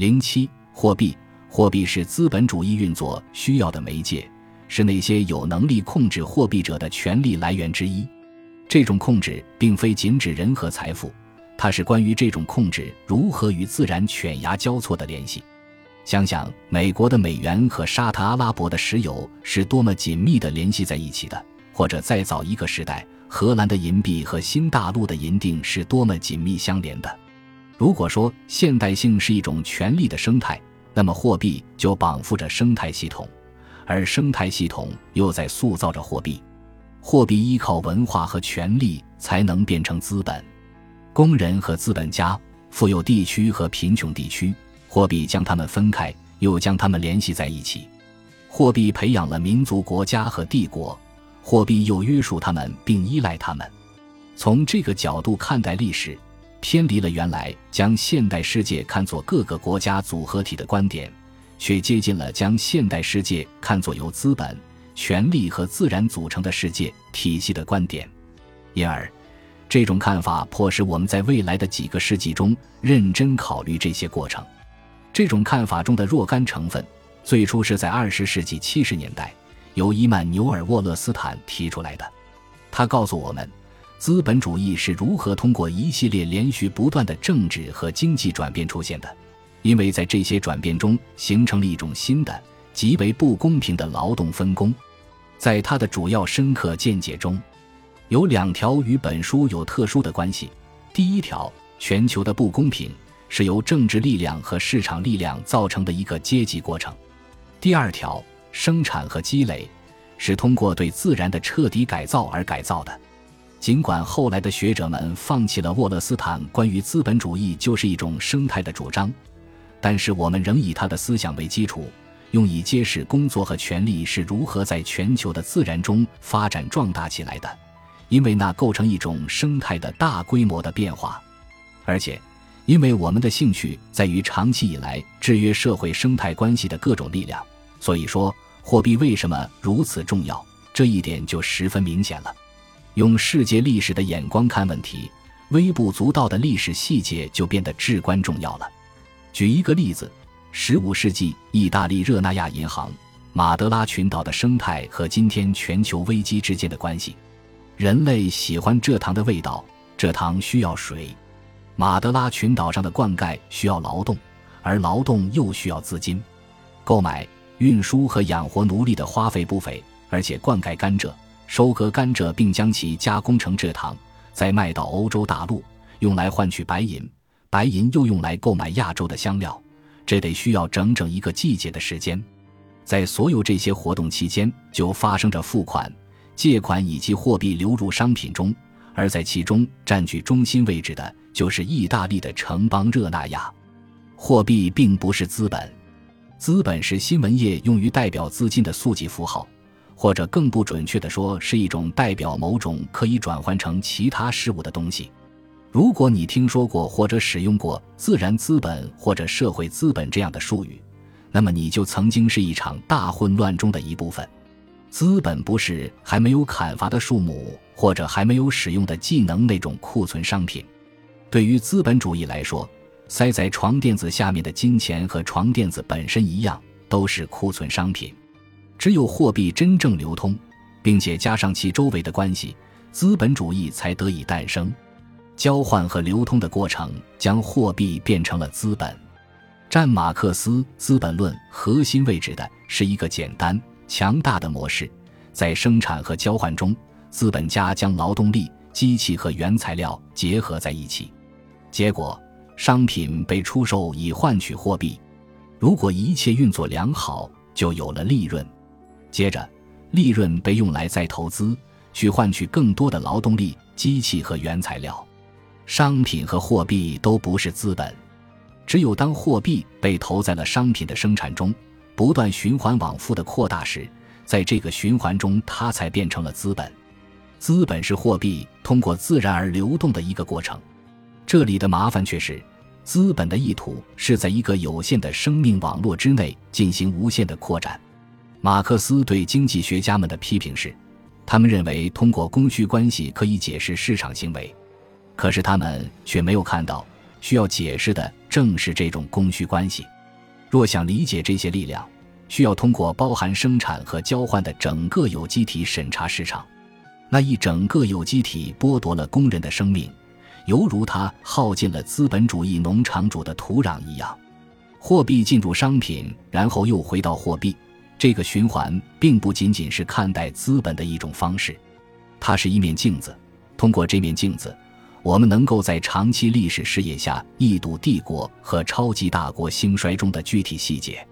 零七，货币，货币是资本主义运作需要的媒介，是那些有能力控制货币者的权力来源之一。这种控制并非仅指人和财富，它是关于这种控制如何与自然犬牙交错的联系。想想美国的美元和沙特阿拉伯的石油是多么紧密地联系在一起的，或者再早一个时代，荷兰的银币和新大陆的银锭是多么紧密相连的。如果说现代性是一种权力的生态，那么货币就绑缚着生态系统，而生态系统又在塑造着货币。货币依靠文化和权力才能变成资本，工人和资本家，富有地区和贫穷地区，货币将他们分开，又将他们联系在一起。货币培养了民族、国家和帝国，货币又约束他们并依赖他们。从这个角度看待历史。偏离了原来将现代世界看作各个国家组合体的观点，却接近了将现代世界看作由资本、权力和自然组成的世界体系的观点。因而，这种看法迫使我们在未来的几个世纪中认真考虑这些过程。这种看法中的若干成分，最初是在二十世纪七十年代由伊曼纽尔·沃勒斯坦提出来的。他告诉我们。资本主义是如何通过一系列连续不断的政治和经济转变出现的？因为在这些转变中形成了一种新的、极为不公平的劳动分工。在他的主要深刻见解中，有两条与本书有特殊的关系。第一条，全球的不公平是由政治力量和市场力量造成的一个阶级过程；第二条，生产和积累是通过对自然的彻底改造而改造的。尽管后来的学者们放弃了沃勒斯坦关于资本主义就是一种生态的主张，但是我们仍以他的思想为基础，用以揭示工作和权力是如何在全球的自然中发展壮大起来的，因为那构成一种生态的大规模的变化，而且，因为我们的兴趣在于长期以来制约社会生态关系的各种力量，所以说货币为什么如此重要，这一点就十分明显了。用世界历史的眼光看问题，微不足道的历史细节就变得至关重要了。举一个例子：十五世纪意大利热那亚银行，马德拉群岛的生态和今天全球危机之间的关系。人类喜欢蔗糖的味道，蔗糖需要水。马德拉群岛上的灌溉需要劳动，而劳动又需要资金。购买、运输和养活奴隶的花费不菲，而且灌溉甘蔗。收割甘蔗，并将其加工成蔗糖，再卖到欧洲大陆，用来换取白银。白银又用来购买亚洲的香料，这得需要整整一个季节的时间。在所有这些活动期间，就发生着付款、借款以及货币流入商品中，而在其中占据中心位置的就是意大利的城邦热那亚。货币并不是资本，资本是新闻业用于代表资金的速记符号。或者更不准确地说，是一种代表某种可以转换成其他事物的东西。如果你听说过或者使用过“自然资本”或者“社会资本”这样的术语，那么你就曾经是一场大混乱中的一部分。资本不是还没有砍伐的树木或者还没有使用的技能那种库存商品。对于资本主义来说，塞在床垫子下面的金钱和床垫子本身一样，都是库存商品。只有货币真正流通，并且加上其周围的关系，资本主义才得以诞生。交换和流通的过程将货币变成了资本。占马克思《资本论》核心位置的是一个简单强大的模式，在生产和交换中，资本家将劳动力、机器和原材料结合在一起，结果商品被出售以换取货币。如果一切运作良好，就有了利润。接着，利润被用来再投资，去换取更多的劳动力、机器和原材料。商品和货币都不是资本，只有当货币被投在了商品的生产中，不断循环往复的扩大时，在这个循环中，它才变成了资本。资本是货币通过自然而流动的一个过程。这里的麻烦却是，资本的意图是在一个有限的生命网络之内进行无限的扩展。马克思对经济学家们的批评是，他们认为通过供需关系可以解释市场行为，可是他们却没有看到，需要解释的正是这种供需关系。若想理解这些力量，需要通过包含生产和交换的整个有机体审查市场。那一整个有机体剥夺了工人的生命，犹如它耗尽了资本主义农场主的土壤一样。货币进入商品，然后又回到货币，这个循环并不仅仅是看待资本的一种方式，它是一面镜子。通过这面镜子，我们能够在长期历史视野下一睹帝国和超级大国兴衰中的具体细节。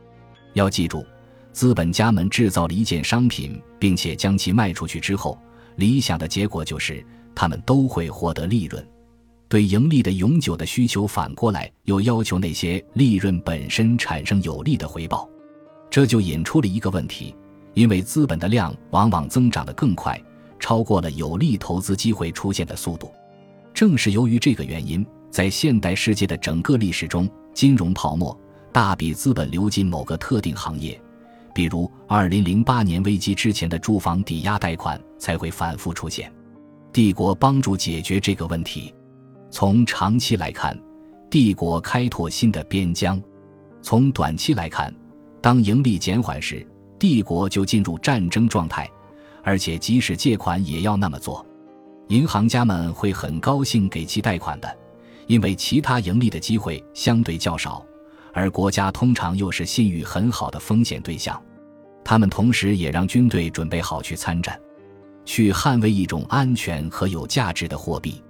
要记住，资本家们制造了一件商品，并且将其卖出去之后，理想的结果就是他们都会获得利润。对盈利的永久的需求，反过来又要求那些利润本身产生有利的回报。这就引出了一个问题：因为资本的量往往增长得更快，超过了有利投资机会出现的速度。正是由于这个原因，在现代世界的整个历史中，金融泡沫。大笔资本流进某个特定行业，比如2008年危机之前的住房抵押贷款才会反复出现。帝国帮助解决这个问题。从长期来看，帝国开拓新的边疆；从短期来看，当盈利减缓时，帝国就进入战争状态，而且即使借款也要那么做。银行家们会很高兴给其贷款的，因为其他盈利的机会相对较少。而国家通常又是信誉很好的风险对象，他们同时也让军队准备好去参战，去捍卫一种安全和有价值的货币。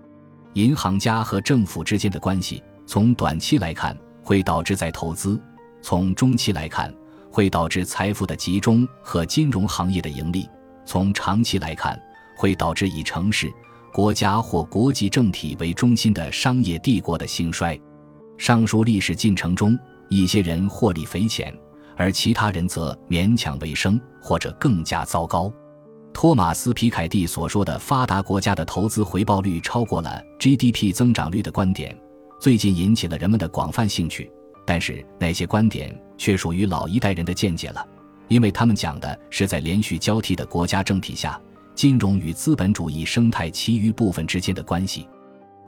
银行家和政府之间的关系，从短期来看会导致在投资；从中期来看会导致财富的集中和金融行业的盈利；从长期来看会导致以城市、国家或国际政体为中心的商业帝国的兴衰。上述历史进程中。一些人获利匪浅，而其他人则勉强为生，或者更加糟糕。托马斯·皮凯蒂所说的发达国家的投资回报率超过了 GDP 增长率的观点，最近引起了人们的广泛兴趣。但是那些观点却属于老一代人的见解了，因为他们讲的是在连续交替的国家政体下，金融与资本主义生态其余部分之间的关系。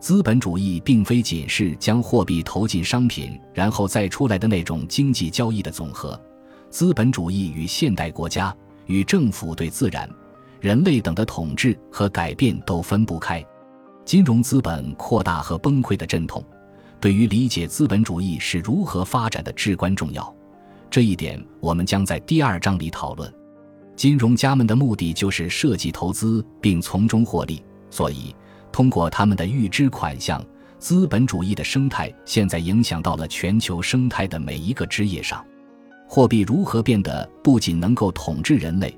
资本主义并非仅是将货币投进商品然后再出来的那种经济交易的总和，资本主义与现代国家、与政府对自然、人类等的统治和改变都分不开。金融资本扩大和崩溃的阵痛，对于理解资本主义是如何发展的至关重要。这一点我们将在第二章里讨论。金融家们的目的就是设计投资并从中获利，所以。通过他们的预支款项，资本主义的生态现在影响到了全球生态的每一个枝叶上。货币如何变得不仅能够统治人类，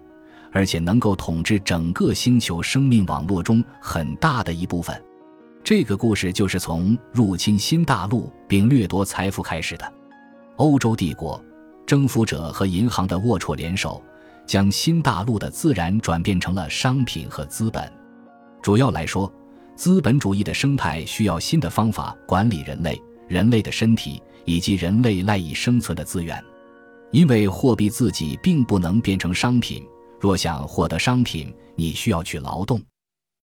而且能够统治整个星球生命网络中很大的一部分？这个故事就是从入侵新大陆并掠夺财富开始的。欧洲帝国、征服者和银行的龌龊联手，将新大陆的自然转变成了商品和资本。主要来说，资本主义的生态需要新的方法管理人类、人类的身体以及人类赖以生存的资源，因为货币自己并不能变成商品。若想获得商品，你需要去劳动。